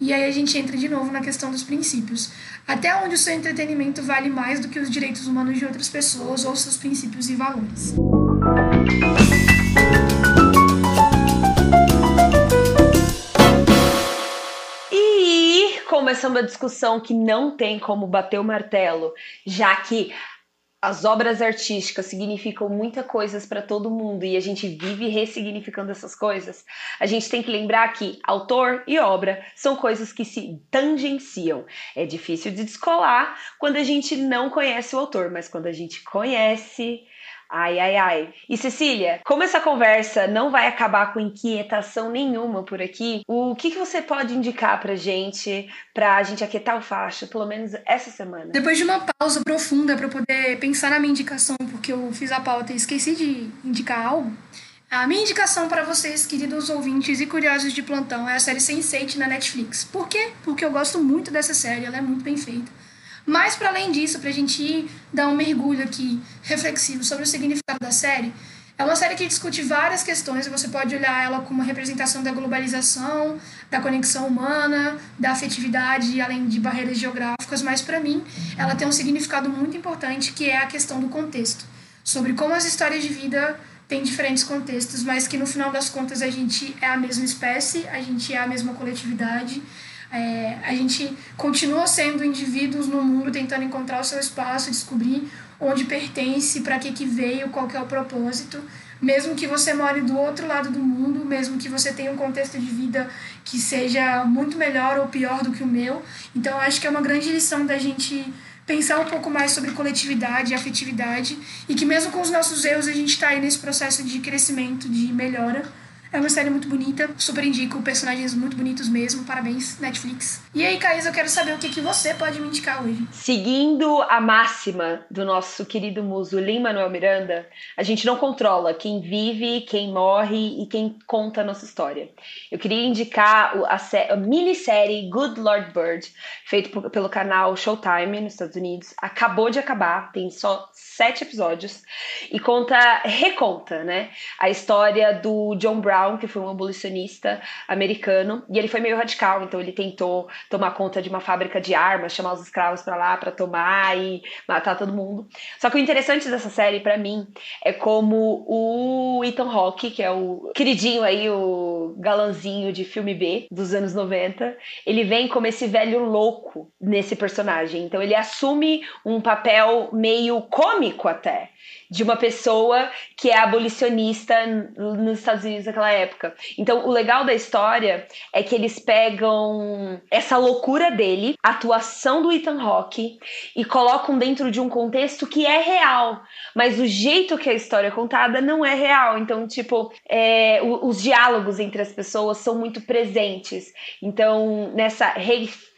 E aí a gente entra de novo na questão dos princípios. Até onde o seu entretenimento vale mais do que os direitos humanos de outras pessoas ou seus princípios e valores. Começando a discussão que não tem como bater o martelo, já que as obras artísticas significam muitas coisas para todo mundo e a gente vive ressignificando essas coisas, a gente tem que lembrar que autor e obra são coisas que se tangenciam. É difícil de descolar quando a gente não conhece o autor, mas quando a gente conhece, Ai, ai, ai. E Cecília, como essa conversa não vai acabar com inquietação nenhuma por aqui, o que, que você pode indicar pra gente, pra gente aquietar o facho, pelo menos essa semana? Depois de uma pausa profunda para poder pensar na minha indicação, porque eu fiz a pauta e esqueci de indicar algo, a minha indicação para vocês, queridos ouvintes e curiosos de plantão, é a série Sense8 na Netflix. Por quê? Porque eu gosto muito dessa série, ela é muito bem feita. Mas, para além disso, para a gente ir dar um mergulho aqui reflexivo sobre o significado da série, é uma série que discute várias questões você pode olhar ela como representação da globalização, da conexão humana, da afetividade, além de barreiras geográficas, mas para mim ela tem um significado muito importante que é a questão do contexto, sobre como as histórias de vida tem diferentes contextos, mas que no final das contas a gente é a mesma espécie, a gente é a mesma coletividade, é, a gente continua sendo indivíduos no mundo tentando encontrar o seu espaço, descobrir onde pertence, para que, que veio, qual que é o propósito. Mesmo que você more do outro lado do mundo, mesmo que você tenha um contexto de vida que seja muito melhor ou pior do que o meu. Então, acho que é uma grande lição da gente pensar um pouco mais sobre coletividade e afetividade e que mesmo com os nossos erros a gente está aí nesse processo de crescimento, de melhora é uma série muito bonita, super indico, personagens muito bonitos mesmo, parabéns, Netflix. E aí, Caís, eu quero saber o que, que você pode me indicar hoje. Seguindo a máxima do nosso querido muso Lin-Manuel Miranda, a gente não controla quem vive, quem morre e quem conta a nossa história. Eu queria indicar a, a minissérie Good Lord Bird, feito pelo canal Showtime nos Estados Unidos. Acabou de acabar, tem só sete episódios, e conta, reconta, né, a história do John Brown Brown, que foi um abolicionista americano, e ele foi meio radical, então ele tentou tomar conta de uma fábrica de armas, chamar os escravos para lá para tomar e matar todo mundo. Só que o interessante dessa série para mim é como o Ethan Hawke, que é o queridinho aí, o galanzinho de filme B dos anos 90, ele vem como esse velho louco nesse personagem. Então ele assume um papel meio cômico até de uma pessoa que é abolicionista nos Estados Unidos naquela época. Então, o legal da história é que eles pegam essa loucura dele, a atuação do Ethan Hawke, e colocam dentro de um contexto que é real, mas o jeito que a história é contada não é real. Então, tipo, é, os diálogos entre as pessoas são muito presentes. Então, nessa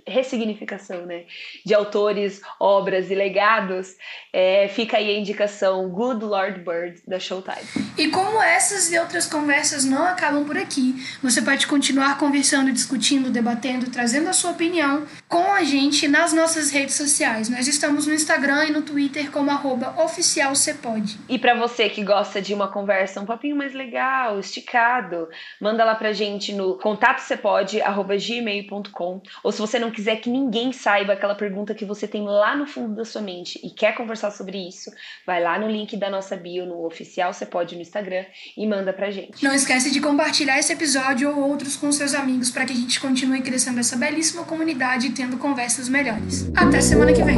ressignificação né, de autores, obras e legados, é, fica aí a indicação Good Lord Bird da Showtime. E como essas e outras conversas não acabam por aqui, você pode continuar conversando, discutindo, debatendo, trazendo a sua opinião com a gente nas nossas redes sociais. Nós estamos no Instagram e no Twitter como oficialcepode. E para você que gosta de uma conversa um papinho mais legal, esticado, manda lá pra gente no contatocepode.gmail.com ou se você não quiser que ninguém saiba aquela pergunta que você tem lá no fundo da sua mente e quer conversar sobre isso, vai lá no link da nossa bio no oficial você pode no Instagram e manda pra gente. Não esquece de compartilhar esse episódio ou outros com seus amigos para que a gente continue crescendo essa belíssima comunidade e tendo conversas melhores. Até semana que vem.